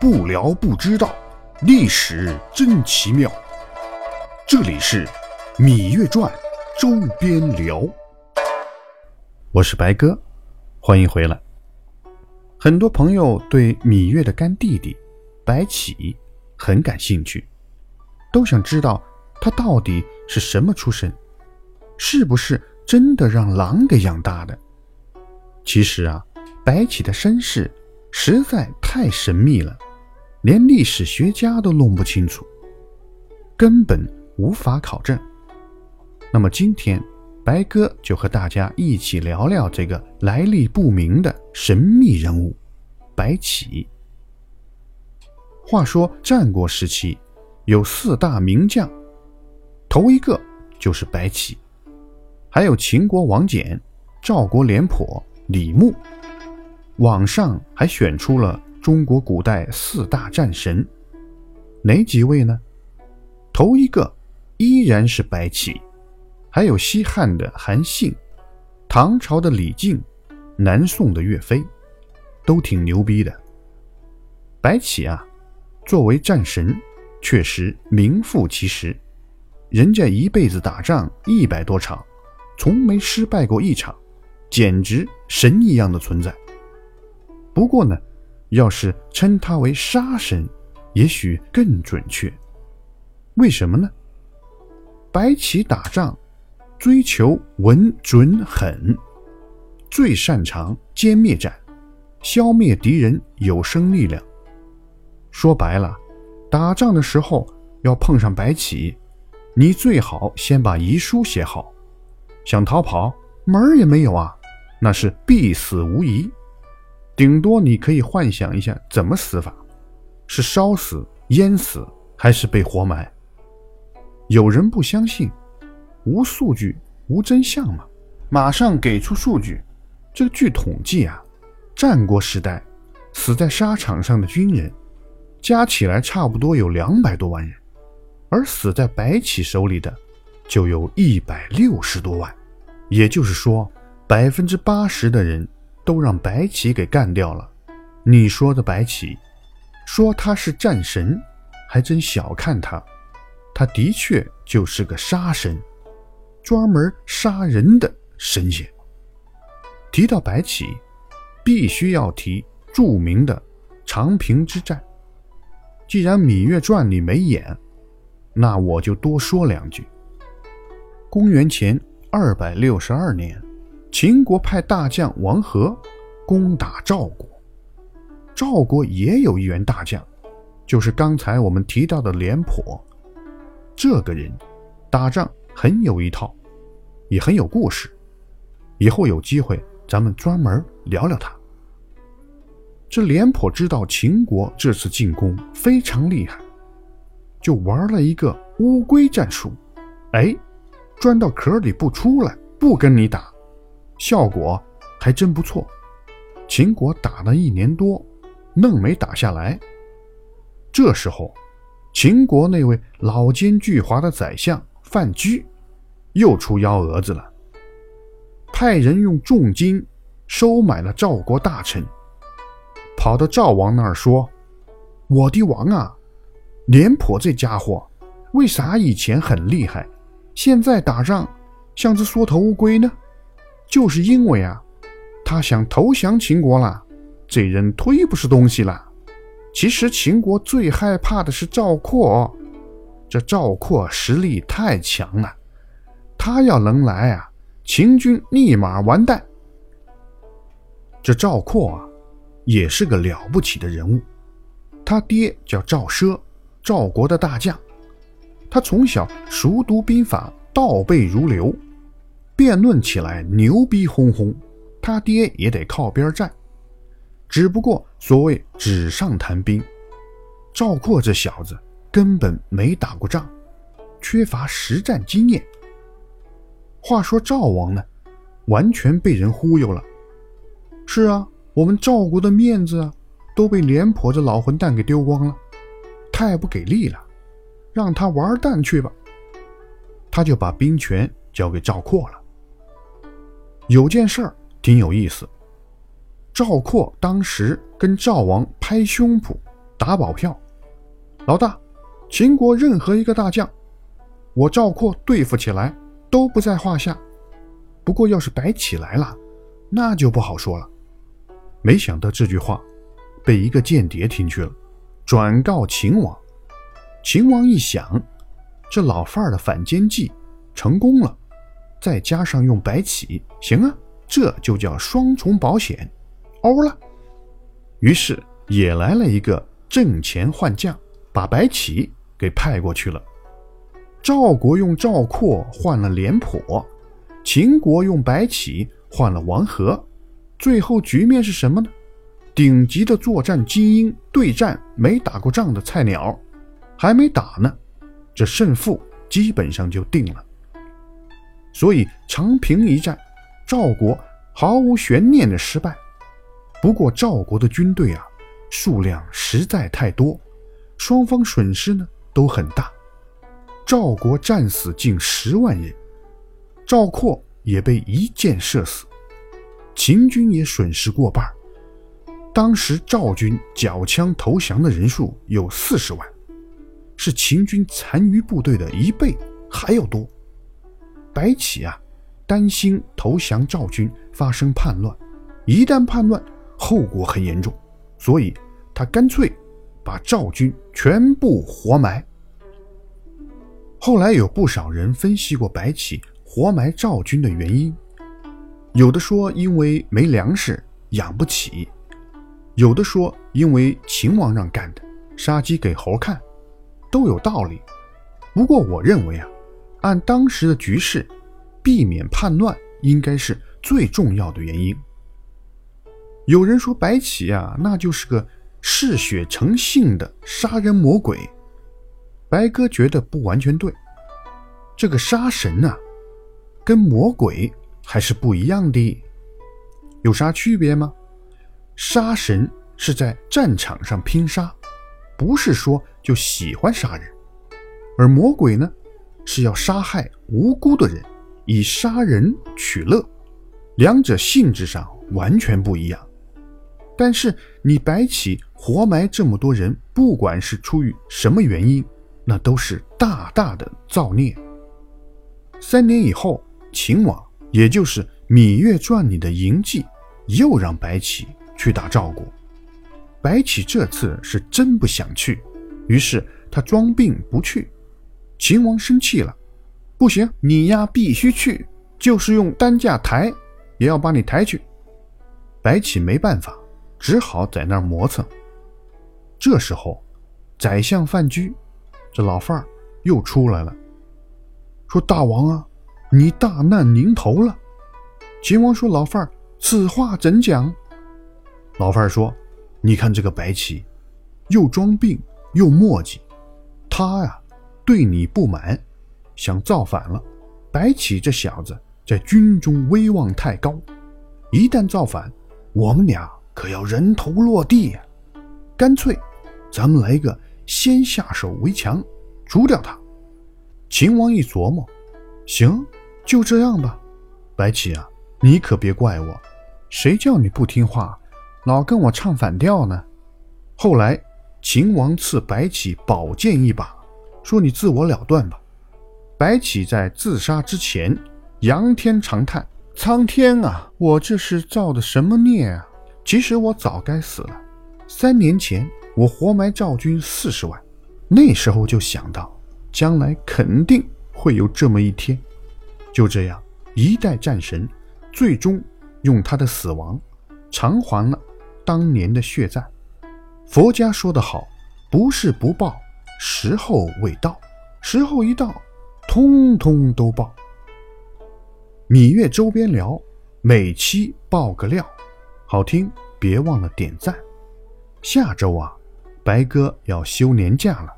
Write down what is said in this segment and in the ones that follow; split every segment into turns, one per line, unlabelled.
不聊不知道，历史真奇妙。这里是《芈月传》周边聊。我是白哥，欢迎回来。很多朋友对芈月的干弟弟白起很感兴趣，都想知道他到底是什么出身，是不是真的让狼给养大的？其实啊，白起的身世实在太神秘了。连历史学家都弄不清楚，根本无法考证。那么今天，白哥就和大家一起聊聊这个来历不明的神秘人物——白起。话说战国时期有四大名将，头一个就是白起，还有秦国王翦、赵国廉颇、李牧。网上还选出了。中国古代四大战神，哪几位呢？头一个依然是白起，还有西汉的韩信，唐朝的李靖，南宋的岳飞，都挺牛逼的。白起啊，作为战神，确实名副其实。人家一辈子打仗一百多场，从没失败过一场，简直神一样的存在。不过呢。要是称他为杀神，也许更准确。为什么呢？白起打仗追求稳准狠，最擅长歼灭战，消灭敌人有生力量。说白了，打仗的时候要碰上白起，你最好先把遗书写好，想逃跑门儿也没有啊，那是必死无疑。顶多你可以幻想一下怎么死法，是烧死、淹死，还是被活埋？有人不相信，无数据无真相嘛？马上给出数据。这个据统计啊，战国时代死在沙场上的军人，加起来差不多有两百多万人，而死在白起手里的，就有一百六十多万。也就是说，百分之八十的人。都让白起给干掉了。你说的白起，说他是战神，还真小看他。他的确就是个杀神，专门杀人的神仙。提到白起，必须要提著名的长平之战。既然《芈月传》里没演，那我就多说两句。公元前二百六十二年。秦国派大将王和攻打赵国，赵国也有一员大将，就是刚才我们提到的廉颇。这个人打仗很有一套，也很有故事。以后有机会咱们专门聊聊他。这廉颇知道秦国这次进攻非常厉害，就玩了一个乌龟战术。哎，钻到壳里不出来，不跟你打。效果还真不错，秦国打了一年多，愣没打下来。这时候，秦国那位老奸巨猾的宰相范雎又出幺蛾子了，派人用重金收买了赵国大臣，跑到赵王那儿说：“我的王啊，廉颇这家伙为啥以前很厉害，现在打仗像只缩头乌龟呢？”就是因为啊，他想投降秦国了，这人忒不是东西了。其实秦国最害怕的是赵括，这赵括实力太强了，他要能来啊，秦军立马完蛋。这赵括啊，也是个了不起的人物，他爹叫赵奢，赵国的大将，他从小熟读兵法，倒背如流。辩论起来牛逼哄哄，他爹也得靠边站。只不过所谓纸上谈兵，赵括这小子根本没打过仗，缺乏实战经验。话说赵王呢，完全被人忽悠了。是啊，我们赵国的面子啊，都被廉颇这老混蛋给丢光了，太不给力了，让他玩蛋去吧。他就把兵权交给赵括了。有件事儿挺有意思，赵括当时跟赵王拍胸脯，打保票，老大，秦国任何一个大将，我赵括对付起来都不在话下。不过要是白起来了，那就不好说了。没想到这句话被一个间谍听去了，转告秦王。秦王一想，这老范儿的反间计成功了，再加上用白起，行啊，这就叫双重保险，欧了。于是也来了一个挣钱换将，把白起给派过去了。赵国用赵括换了廉颇，秦国用白起换了王和。最后局面是什么呢？顶级的作战精英对战没打过仗的菜鸟，还没打呢，这胜负基本上就定了。所以长平一战，赵国毫无悬念的失败。不过赵国的军队啊，数量实在太多，双方损失呢都很大。赵国战死近十万人，赵括也被一箭射死，秦军也损失过半。当时赵军缴枪投降的人数有四十万，是秦军残余部队的一倍还要多。白起啊，担心投降赵军发生叛乱，一旦叛乱。后果很严重，所以他干脆把赵军全部活埋。后来有不少人分析过白起活埋赵军的原因，有的说因为没粮食养不起，有的说因为秦王让干的，杀鸡给猴看，都有道理。不过我认为啊，按当时的局势，避免叛乱应该是最重要的原因。有人说白起啊，那就是个嗜血成性的杀人魔鬼。白哥觉得不完全对。这个杀神啊，跟魔鬼还是不一样的。有啥区别吗？杀神是在战场上拼杀，不是说就喜欢杀人；而魔鬼呢，是要杀害无辜的人，以杀人取乐，两者性质上完全不一样。但是你白起活埋这么多人，不管是出于什么原因，那都是大大的造孽。三年以后，秦王，也就是《芈月传》里的嬴稷，又让白起去打赵国。白起这次是真不想去，于是他装病不去。秦王生气了，不行，你呀必须去，就是用担架抬，也要把你抬去。白起没办法。只好在那儿磨蹭。这时候，宰相范雎，这老范儿又出来了，说：“大王啊，你大难临头了。”秦王说：“老范儿，此话怎讲？”老范儿说：“你看这个白起，又装病又磨叽，他呀对你不满，想造反了。白起这小子在军中威望太高，一旦造反，我们俩……”可要人头落地呀！干脆，咱们来个先下手为强，除掉他。秦王一琢磨，行，就这样吧。白起啊，你可别怪我，谁叫你不听话，老跟我唱反调呢？后来，秦王赐白起宝剑一把，说你自我了断吧。白起在自杀之前，仰天长叹：“苍天啊，我这是造的什么孽啊！”其实我早该死了。三年前，我活埋赵军四十万，那时候就想到，将来肯定会有这么一天。就这样，一代战神，最终用他的死亡，偿还了当年的血债。佛家说得好，不是不报，时候未到。时候一到，通通都爆。芈月周边聊，每期爆个料。好听，别忘了点赞。下周啊，白哥要休年假了，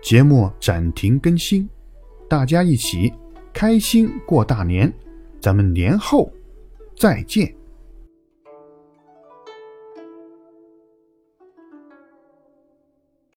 节目暂停更新，大家一起开心过大年，咱们年后再见。